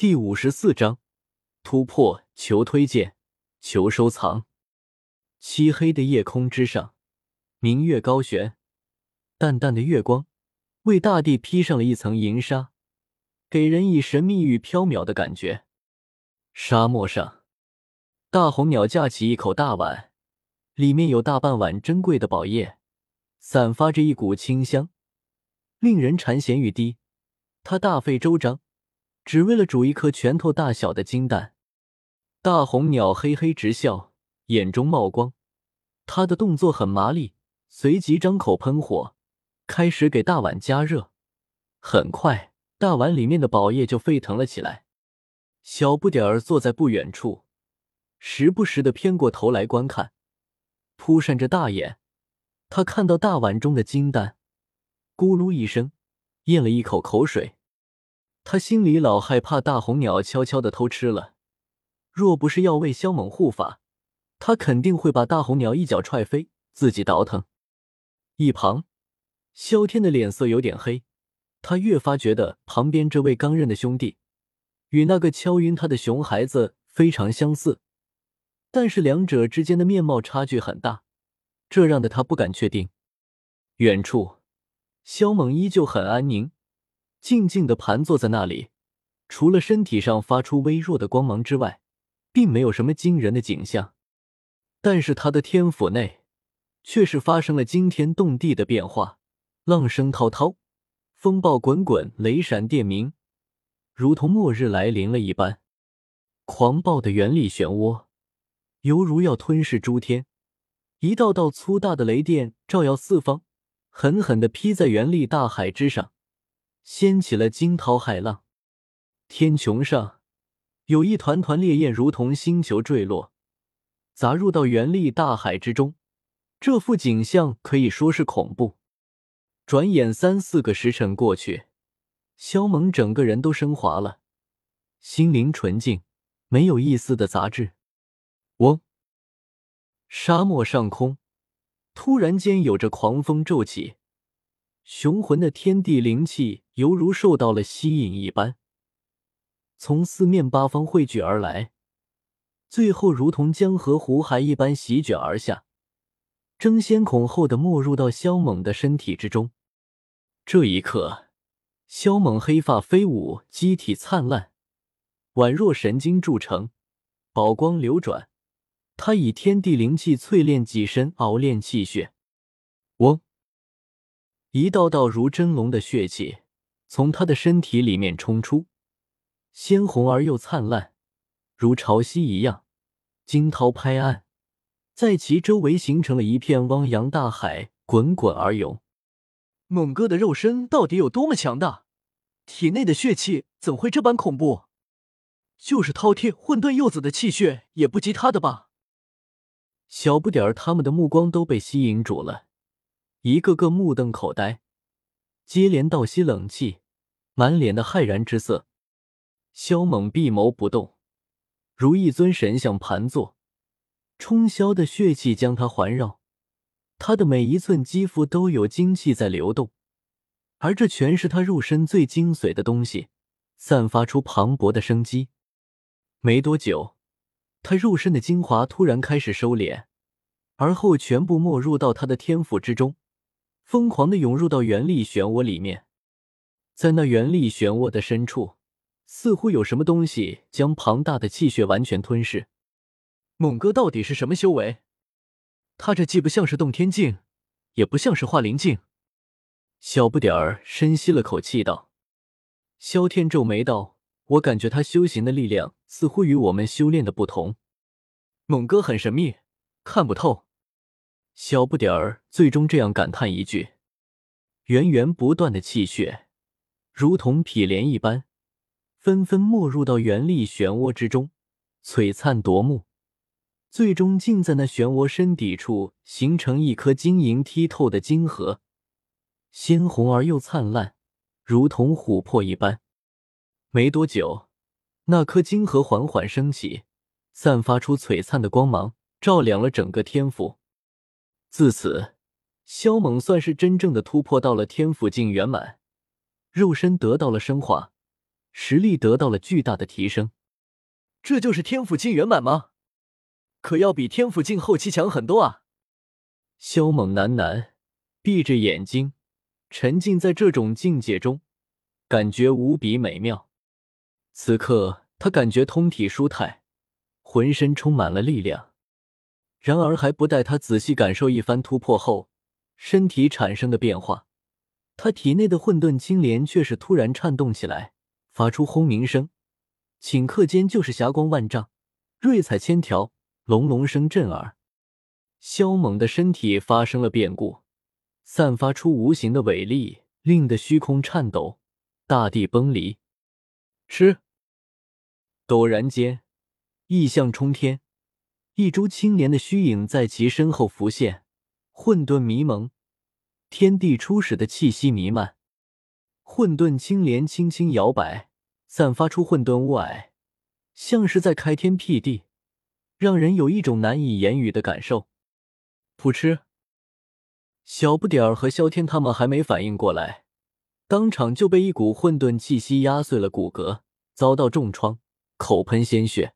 第五十四章突破，求推荐，求收藏。漆黑的夜空之上，明月高悬，淡淡的月光为大地披上了一层银纱，给人以神秘与飘渺的感觉。沙漠上，大红鸟架起一口大碗，里面有大半碗珍贵的宝叶，散发着一股清香，令人馋涎欲滴。它大费周章。只为了煮一颗拳头大小的金蛋，大红鸟嘿嘿直笑，眼中冒光。它的动作很麻利，随即张口喷火，开始给大碗加热。很快，大碗里面的宝液就沸腾了起来。小不点儿坐在不远处，时不时的偏过头来观看，扑扇着大眼。他看到大碗中的金蛋，咕噜一声，咽了一口口水。他心里老害怕大红鸟悄悄的偷吃了，若不是要为萧猛护法，他肯定会把大红鸟一脚踹飞，自己倒腾。一旁，萧天的脸色有点黑，他越发觉得旁边这位刚认的兄弟与那个敲晕他的熊孩子非常相似，但是两者之间的面貌差距很大，这让的他不敢确定。远处，萧猛依旧很安宁。静静的盘坐在那里，除了身体上发出微弱的光芒之外，并没有什么惊人的景象。但是他的天府内却是发生了惊天动地的变化，浪声滔滔，风暴滚滚，雷闪电鸣，如同末日来临了一般。狂暴的原力漩涡犹如要吞噬诸天，一道道粗大的雷电照耀四方，狠狠的劈在原力大海之上。掀起了惊涛骇浪，天穹上有一团团烈焰，如同星球坠落，砸入到原力大海之中。这幅景象可以说是恐怖。转眼三四个时辰过去，萧猛整个人都升华了，心灵纯净，没有一丝的杂质。嗡！沙漠上空突然间有着狂风骤起。雄浑的天地灵气犹如受到了吸引一般，从四面八方汇聚而来，最后如同江河湖海一般席卷而下，争先恐后的没入到萧猛的身体之中。这一刻，萧猛黑发飞舞，机体灿烂，宛若神经铸成，宝光流转。他以天地灵气淬炼己身，熬炼气血。一道道如真龙的血气从他的身体里面冲出，鲜红而又灿烂，如潮汐一样惊涛拍岸，在其周围形成了一片汪洋大海，滚滚而涌。猛哥的肉身到底有多么强大？体内的血气怎会这般恐怖？就是饕餮混沌幼子的气血也不及他的吧？小不点儿他们的目光都被吸引住了。一个个目瞪口呆，接连倒吸冷气，满脸的骇然之色。萧猛闭眸不动，如一尊神像盘坐，冲霄的血气将他环绕，他的每一寸肌肤都有精气在流动，而这全是他肉身最精髓的东西，散发出磅礴的生机。没多久，他肉身的精华突然开始收敛，而后全部没入到他的天赋之中。疯狂的涌入到原力漩涡里面，在那原力漩涡的深处，似乎有什么东西将庞大的气血完全吞噬。猛哥到底是什么修为？他这既不像是洞天境，也不像是化灵境。小不点儿深吸了口气道：“萧天皱眉道，我感觉他修行的力量似乎与我们修炼的不同。猛哥很神秘，看不透。”小不点儿最终这样感叹一句：“源源不断的气血，如同匹莲一般，纷纷没入到原力漩涡之中，璀璨夺目。最终竟在那漩涡深底处形成一颗晶莹剔透的晶核，鲜红而又灿烂，如同琥珀一般。没多久，那颗晶核缓缓升起，散发出璀璨的光芒，照亮了整个天府。”自此，萧猛算是真正的突破到了天府境圆满，肉身得到了升华，实力得到了巨大的提升。这就是天府境圆满吗？可要比天府境后期强很多啊！萧猛喃喃，闭着眼睛，沉浸在这种境界中，感觉无比美妙。此刻，他感觉通体舒泰，浑身充满了力量。然而，还不待他仔细感受一番突破后，身体产生的变化，他体内的混沌青莲却是突然颤动起来，发出轰鸣声。顷刻间，就是霞光万丈，瑞彩千条，隆隆声震耳。萧猛的身体发生了变故，散发出无形的伟力，令得虚空颤抖，大地崩离。吃！陡然间，异象冲天，一株青莲的虚影在其身后浮现，混沌迷蒙，天地初始的气息弥漫。混沌青莲轻轻摇摆。散发出混沌雾霭，像是在开天辟地，让人有一种难以言语的感受。噗嗤！小不点儿和萧天他们还没反应过来，当场就被一股混沌气息压碎了骨骼，遭到重创，口喷鲜血。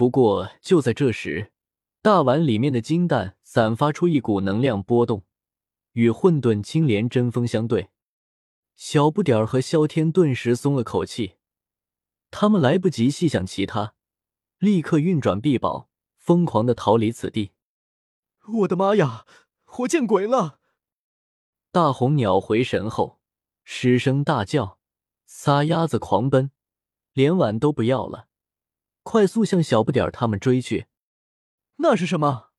不过就在这时，大碗里面的金蛋散发出一股能量波动，与混沌青莲针锋相对。小不点儿和萧天顿时松了口气，他们来不及细想其他，立刻运转臂宝，疯狂的逃离此地。我的妈呀！我见鬼了！大红鸟回神后，失声大叫，撒丫子狂奔，连碗都不要了，快速向小不点儿他们追去。那是什么？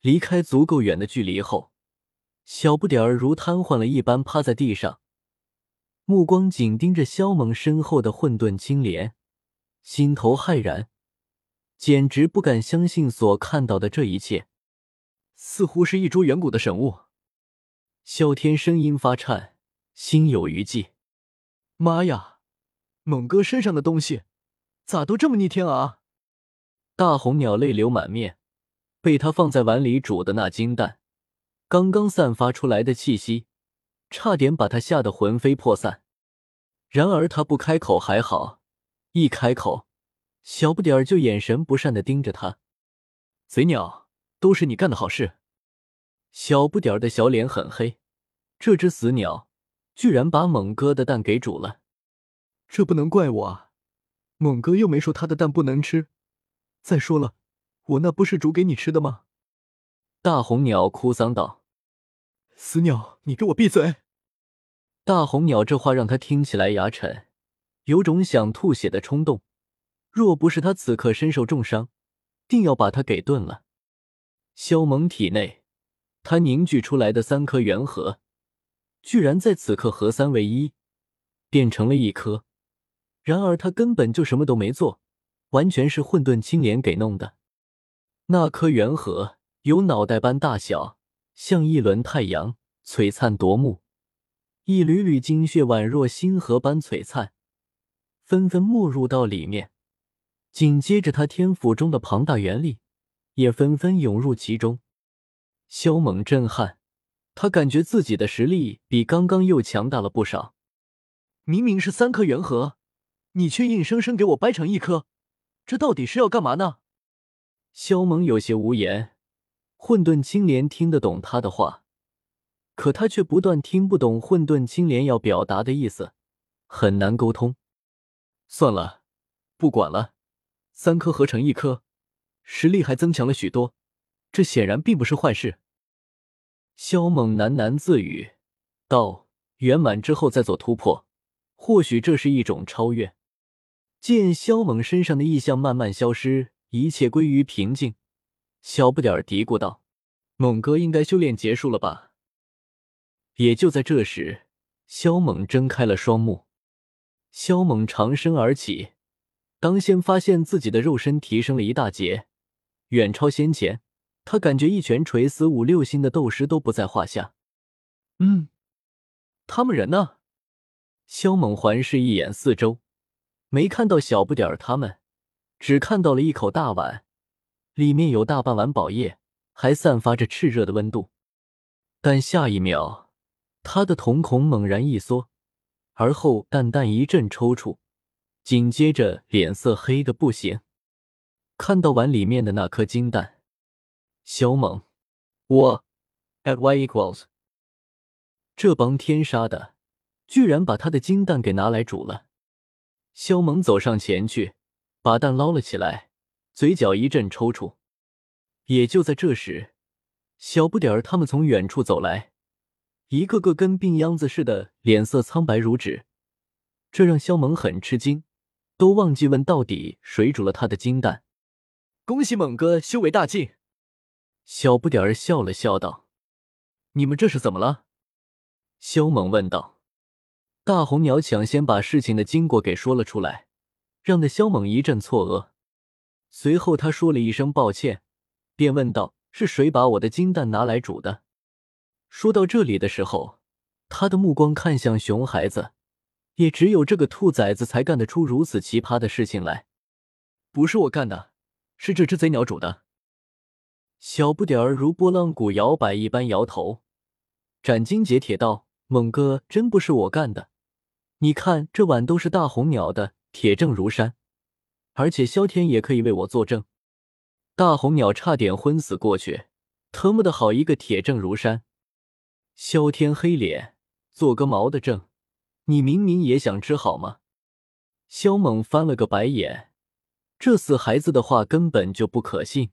离开足够远的距离后，小不点儿如瘫痪了一般趴在地上。目光紧盯着萧猛身后的混沌青莲，心头骇然，简直不敢相信所看到的这一切，似乎是一株远古的神物。萧天声音发颤，心有余悸。妈呀，猛哥身上的东西咋都这么逆天啊！大红鸟泪流满面，被他放在碗里煮的那金蛋，刚刚散发出来的气息。差点把他吓得魂飞魄散，然而他不开口还好，一开口，小不点儿就眼神不善的盯着他。贼鸟，都是你干的好事！小不点儿的小脸很黑，这只死鸟居然把猛哥的蛋给煮了，这不能怪我啊！猛哥又没说他的蛋不能吃。再说了，我那不是煮给你吃的吗？大红鸟哭丧道。死鸟，你给我闭嘴！大红鸟这话让他听起来牙沉，有种想吐血的冲动。若不是他此刻身受重伤，定要把他给炖了。萧猛体内，他凝聚出来的三颗元核，居然在此刻合三为一，变成了一颗。然而他根本就什么都没做，完全是混沌青莲给弄的。那颗元核有脑袋般大小。像一轮太阳，璀璨夺目，一缕缕精血宛若星河般璀璨，纷纷没入到里面。紧接着，他天府中的庞大元力也纷纷涌入其中。萧猛震撼，他感觉自己的实力比刚刚又强大了不少。明明是三颗元核，你却硬生生给我掰成一颗，这到底是要干嘛呢？萧猛有些无言。混沌青莲听得懂他的话，可他却不断听不懂混沌青莲要表达的意思，很难沟通。算了，不管了，三颗合成一颗，实力还增强了许多，这显然并不是坏事。萧猛喃喃自语道：“圆满之后再做突破，或许这是一种超越。”见萧猛身上的异象慢慢消失，一切归于平静。小不点儿嘀咕道：“猛哥应该修炼结束了吧？”也就在这时，萧猛睁开了双目。萧猛长身而起，当先发现自己的肉身提升了一大截，远超先前。他感觉一拳锤死五六星的斗师都不在话下。嗯，他们人呢？萧猛环视一眼四周，没看到小不点儿他们，只看到了一口大碗。里面有大半碗宝液，还散发着炽热的温度。但下一秒，他的瞳孔猛然一缩，而后淡淡一阵抽搐，紧接着脸色黑的不行。看到碗里面的那颗金蛋，小猛，我 at y equals，这帮天杀的，居然把他的金蛋给拿来煮了。萧猛走上前去，把蛋捞了起来，嘴角一阵抽搐。也就在这时，小不点儿他们从远处走来，一个个跟病秧子似的，脸色苍白如纸，这让萧猛很吃惊，都忘记问到底谁煮了他的金蛋。恭喜猛哥修为大进。小不点儿笑了笑道：“你们这是怎么了？”萧猛问道。大红鸟抢先把事情的经过给说了出来，让的萧猛一阵错愕。随后他说了一声抱歉，便问道：“是谁把我的金蛋拿来煮的？”说到这里的时候，他的目光看向熊孩子，也只有这个兔崽子才干得出如此奇葩的事情来。不是我干的，是这只贼鸟煮的。小不点儿如拨浪鼓摇摆一般摇头，斩钉截铁道：“猛哥，真不是我干的。你看这碗都是大红鸟的，铁证如山，而且萧天也可以为我作证。”大红鸟差点昏死过去，特么的好一个铁证如山！萧天黑脸，做个毛的证？你明明也想吃好吗？萧猛翻了个白眼，这死孩子的话根本就不可信。